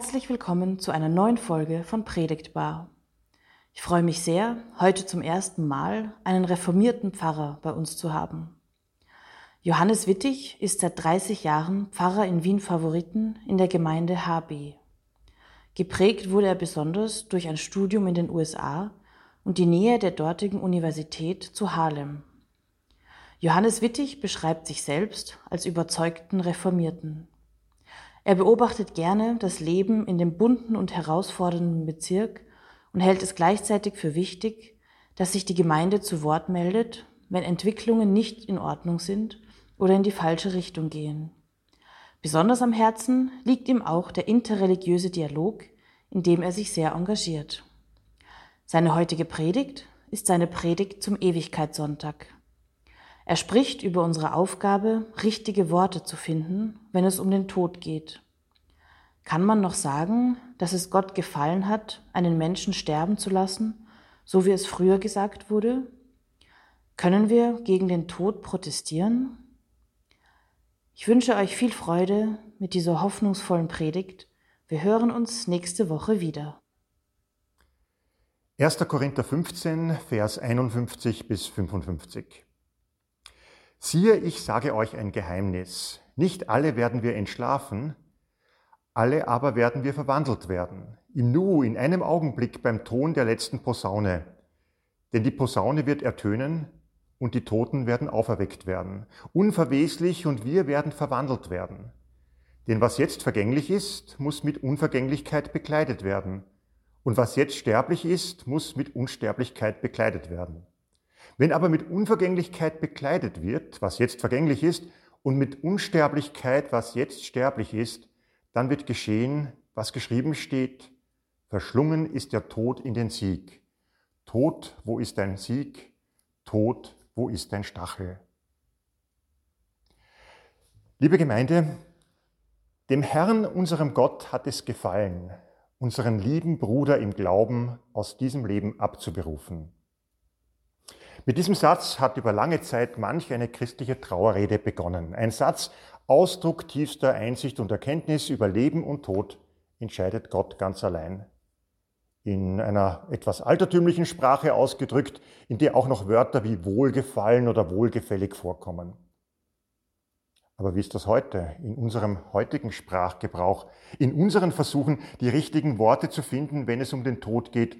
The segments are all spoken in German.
Herzlich willkommen zu einer neuen Folge von Predigtbar. Ich freue mich sehr, heute zum ersten Mal einen reformierten Pfarrer bei uns zu haben. Johannes Wittig ist seit 30 Jahren Pfarrer in Wien Favoriten in der Gemeinde HB. Geprägt wurde er besonders durch ein Studium in den USA und die Nähe der dortigen Universität zu Harlem. Johannes Wittig beschreibt sich selbst als überzeugten Reformierten. Er beobachtet gerne das Leben in dem bunten und herausfordernden Bezirk und hält es gleichzeitig für wichtig, dass sich die Gemeinde zu Wort meldet, wenn Entwicklungen nicht in Ordnung sind oder in die falsche Richtung gehen. Besonders am Herzen liegt ihm auch der interreligiöse Dialog, in dem er sich sehr engagiert. Seine heutige Predigt ist seine Predigt zum Ewigkeitssonntag. Er spricht über unsere Aufgabe, richtige Worte zu finden, wenn es um den Tod geht. Kann man noch sagen, dass es Gott gefallen hat, einen Menschen sterben zu lassen, so wie es früher gesagt wurde? Können wir gegen den Tod protestieren? Ich wünsche euch viel Freude mit dieser hoffnungsvollen Predigt. Wir hören uns nächste Woche wieder. 1. Korinther 15, Vers 51 bis 55. Siehe, ich sage euch ein Geheimnis. Nicht alle werden wir entschlafen, alle aber werden wir verwandelt werden. Im Nu, in einem Augenblick beim Ton der letzten Posaune. Denn die Posaune wird ertönen und die Toten werden auferweckt werden. Unverweslich und wir werden verwandelt werden. Denn was jetzt vergänglich ist, muss mit Unvergänglichkeit bekleidet werden. Und was jetzt sterblich ist, muss mit Unsterblichkeit bekleidet werden. Wenn aber mit Unvergänglichkeit bekleidet wird, was jetzt vergänglich ist, und mit Unsterblichkeit, was jetzt sterblich ist, dann wird geschehen, was geschrieben steht, verschlungen ist der Tod in den Sieg. Tod, wo ist dein Sieg? Tod, wo ist dein Stachel? Liebe Gemeinde, dem Herrn, unserem Gott, hat es gefallen, unseren lieben Bruder im Glauben aus diesem Leben abzuberufen. Mit diesem Satz hat über lange Zeit manch eine christliche Trauerrede begonnen. Ein Satz, Ausdruck tiefster Einsicht und Erkenntnis über Leben und Tod entscheidet Gott ganz allein. In einer etwas altertümlichen Sprache ausgedrückt, in der auch noch Wörter wie wohlgefallen oder wohlgefällig vorkommen. Aber wie ist das heute, in unserem heutigen Sprachgebrauch, in unseren Versuchen, die richtigen Worte zu finden, wenn es um den Tod geht?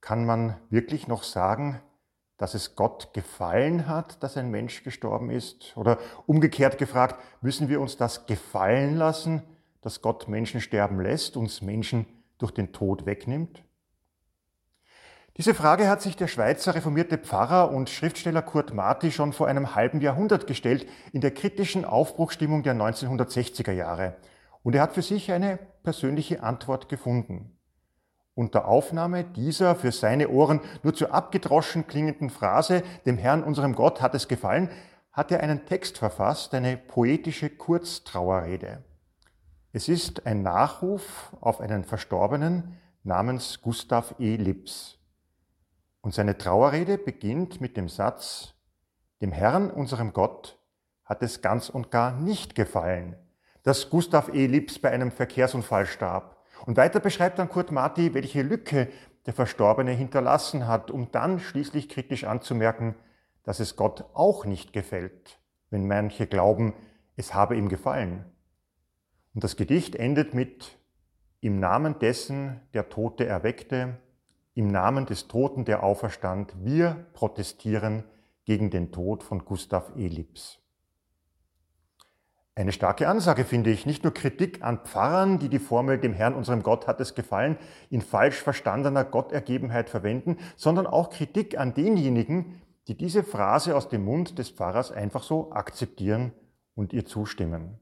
Kann man wirklich noch sagen, dass es Gott gefallen hat, dass ein Mensch gestorben ist? Oder umgekehrt gefragt, müssen wir uns das gefallen lassen, dass Gott Menschen sterben lässt, uns Menschen durch den Tod wegnimmt? Diese Frage hat sich der Schweizer reformierte Pfarrer und Schriftsteller Kurt Marti schon vor einem halben Jahrhundert gestellt, in der kritischen Aufbruchstimmung der 1960er Jahre. Und er hat für sich eine persönliche Antwort gefunden. Unter Aufnahme dieser für seine Ohren nur zu abgedroschen klingenden Phrase, dem Herrn unserem Gott hat es gefallen, hat er einen Text verfasst, eine poetische Kurztrauerrede. Es ist ein Nachruf auf einen Verstorbenen namens Gustav E. Lips. Und seine Trauerrede beginnt mit dem Satz, dem Herrn unserem Gott hat es ganz und gar nicht gefallen, dass Gustav E. Lips bei einem Verkehrsunfall starb und weiter beschreibt dann Kurt Marti, welche Lücke der Verstorbene hinterlassen hat, um dann schließlich kritisch anzumerken, dass es Gott auch nicht gefällt, wenn manche glauben, es habe ihm gefallen. Und das Gedicht endet mit Im Namen dessen, der Tote erweckte, im Namen des Toten, der auferstand, wir protestieren gegen den Tod von Gustav Elips. Eine starke Ansage finde ich. Nicht nur Kritik an Pfarrern, die die Formel dem Herrn, unserem Gott hat es gefallen, in falsch verstandener Gottergebenheit verwenden, sondern auch Kritik an denjenigen, die diese Phrase aus dem Mund des Pfarrers einfach so akzeptieren und ihr zustimmen.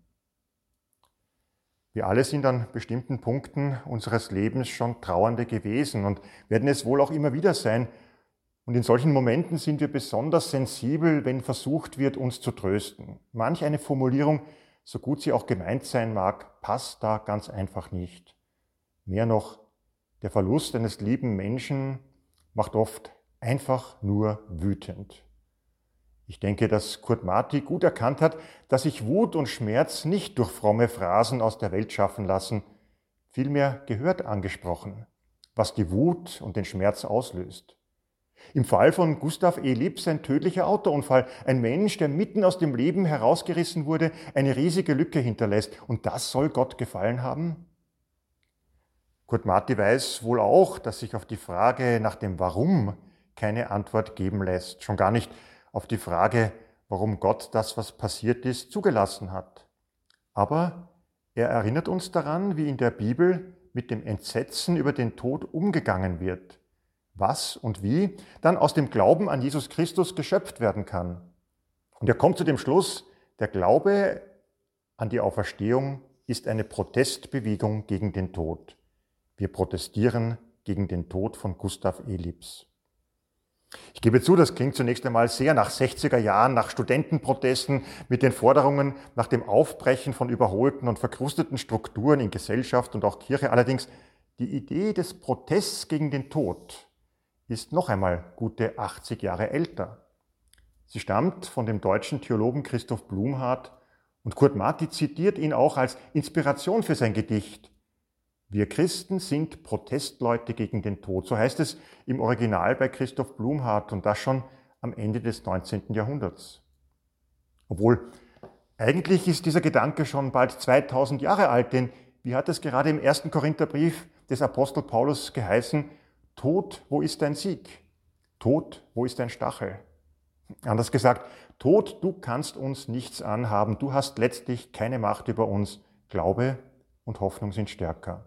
Wir alle sind an bestimmten Punkten unseres Lebens schon Trauernde gewesen und werden es wohl auch immer wieder sein. Und in solchen Momenten sind wir besonders sensibel, wenn versucht wird, uns zu trösten. Manch eine Formulierung so gut sie auch gemeint sein mag, passt da ganz einfach nicht. Mehr noch, der Verlust eines lieben Menschen macht oft einfach nur wütend. Ich denke, dass Kurt Marti gut erkannt hat, dass sich Wut und Schmerz nicht durch fromme Phrasen aus der Welt schaffen lassen. vielmehr gehört angesprochen, was die Wut und den Schmerz auslöst. Im Fall von Gustav E. Lips ein tödlicher Autounfall. Ein Mensch, der mitten aus dem Leben herausgerissen wurde, eine riesige Lücke hinterlässt. Und das soll Gott gefallen haben? Kurt Marti weiß wohl auch, dass sich auf die Frage nach dem Warum keine Antwort geben lässt. Schon gar nicht auf die Frage, warum Gott das, was passiert ist, zugelassen hat. Aber er erinnert uns daran, wie in der Bibel mit dem Entsetzen über den Tod umgegangen wird was und wie dann aus dem Glauben an Jesus Christus geschöpft werden kann. Und er kommt zu dem Schluss, der Glaube an die Auferstehung ist eine Protestbewegung gegen den Tod. Wir protestieren gegen den Tod von Gustav Elips. Ich gebe zu, das klingt zunächst einmal sehr nach 60er Jahren, nach Studentenprotesten mit den Forderungen nach dem Aufbrechen von überholten und verkrusteten Strukturen in Gesellschaft und auch Kirche. Allerdings die Idee des Protests gegen den Tod ist noch einmal gute 80 Jahre älter. Sie stammt von dem deutschen Theologen Christoph Blumhardt und Kurt Marti zitiert ihn auch als Inspiration für sein Gedicht. Wir Christen sind Protestleute gegen den Tod, so heißt es im Original bei Christoph Blumhardt und das schon am Ende des 19. Jahrhunderts. Obwohl eigentlich ist dieser Gedanke schon bald 2000 Jahre alt, denn wie hat es gerade im ersten Korintherbrief des Apostel Paulus geheißen, Tod, wo ist dein Sieg? Tod, wo ist dein Stachel? Anders gesagt, Tod, du kannst uns nichts anhaben, du hast letztlich keine Macht über uns. Glaube und Hoffnung sind stärker.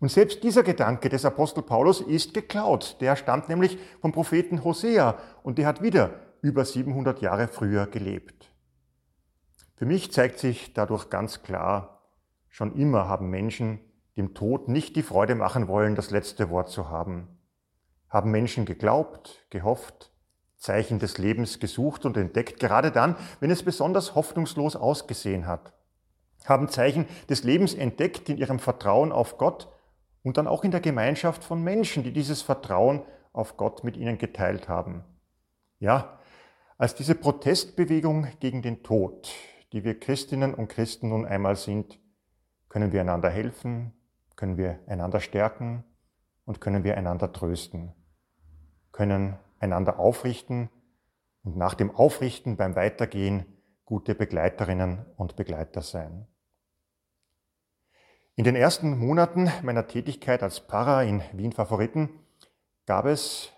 Und selbst dieser Gedanke des Apostel Paulus ist geklaut. Der stammt nämlich vom Propheten Hosea und der hat wieder über 700 Jahre früher gelebt. Für mich zeigt sich dadurch ganz klar, schon immer haben Menschen dem Tod nicht die Freude machen wollen, das letzte Wort zu haben. Haben Menschen geglaubt, gehofft, Zeichen des Lebens gesucht und entdeckt, gerade dann, wenn es besonders hoffnungslos ausgesehen hat. Haben Zeichen des Lebens entdeckt in ihrem Vertrauen auf Gott und dann auch in der Gemeinschaft von Menschen, die dieses Vertrauen auf Gott mit ihnen geteilt haben. Ja, als diese Protestbewegung gegen den Tod, die wir Christinnen und Christen nun einmal sind, können wir einander helfen, können wir einander stärken und können wir einander trösten, können einander aufrichten und nach dem Aufrichten beim Weitergehen gute Begleiterinnen und Begleiter sein. In den ersten Monaten meiner Tätigkeit als Pfarrer in Wien Favoriten gab es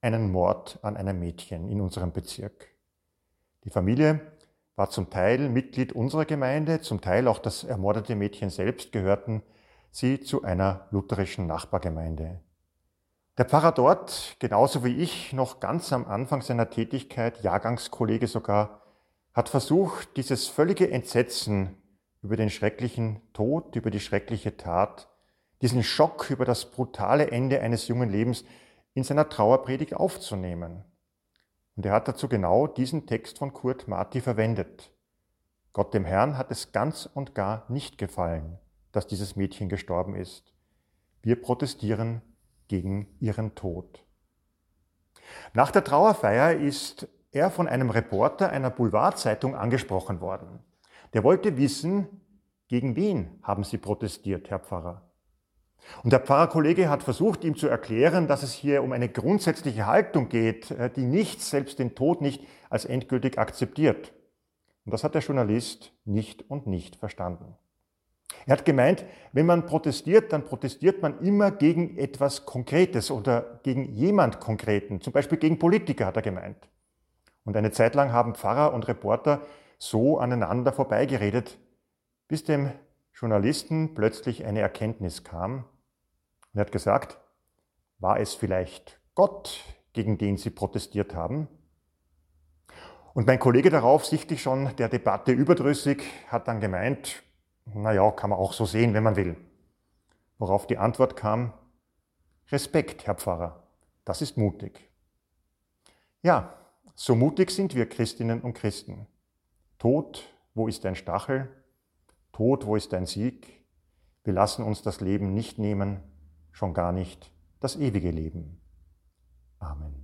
einen Mord an einem Mädchen in unserem Bezirk. Die Familie war zum Teil Mitglied unserer Gemeinde, zum Teil auch das ermordete Mädchen selbst gehörten sie zu einer lutherischen Nachbargemeinde. Der Pfarrer dort, genauso wie ich, noch ganz am Anfang seiner Tätigkeit, Jahrgangskollege sogar, hat versucht, dieses völlige Entsetzen über den schrecklichen Tod, über die schreckliche Tat, diesen Schock über das brutale Ende eines jungen Lebens in seiner Trauerpredigt aufzunehmen. Und er hat dazu genau diesen Text von Kurt Marti verwendet. Gott dem Herrn hat es ganz und gar nicht gefallen, dass dieses Mädchen gestorben ist. Wir protestieren gegen ihren Tod. Nach der Trauerfeier ist er von einem Reporter einer Boulevardzeitung angesprochen worden. Der wollte wissen, gegen wen haben Sie protestiert, Herr Pfarrer? Und der Pfarrerkollege hat versucht, ihm zu erklären, dass es hier um eine grundsätzliche Haltung geht, äh, die nichts, selbst den Tod nicht, als endgültig akzeptiert. Und das hat der Journalist nicht und nicht verstanden. Er hat gemeint, wenn man protestiert, dann protestiert man immer gegen etwas Konkretes oder gegen jemand Konkreten, zum Beispiel gegen Politiker, hat er gemeint. Und eine Zeit lang haben Pfarrer und Reporter so aneinander vorbeigeredet, bis dem Journalisten plötzlich eine Erkenntnis kam. Er hat gesagt, war es vielleicht Gott, gegen den sie protestiert haben? Und mein Kollege darauf, sichtlich schon der Debatte überdrüssig, hat dann gemeint, naja, kann man auch so sehen, wenn man will. Worauf die Antwort kam, Respekt, Herr Pfarrer, das ist mutig. Ja, so mutig sind wir Christinnen und Christen. Tod, wo ist dein Stachel? Tod, wo ist dein Sieg? Wir lassen uns das Leben nicht nehmen, schon gar nicht das ewige Leben. Amen.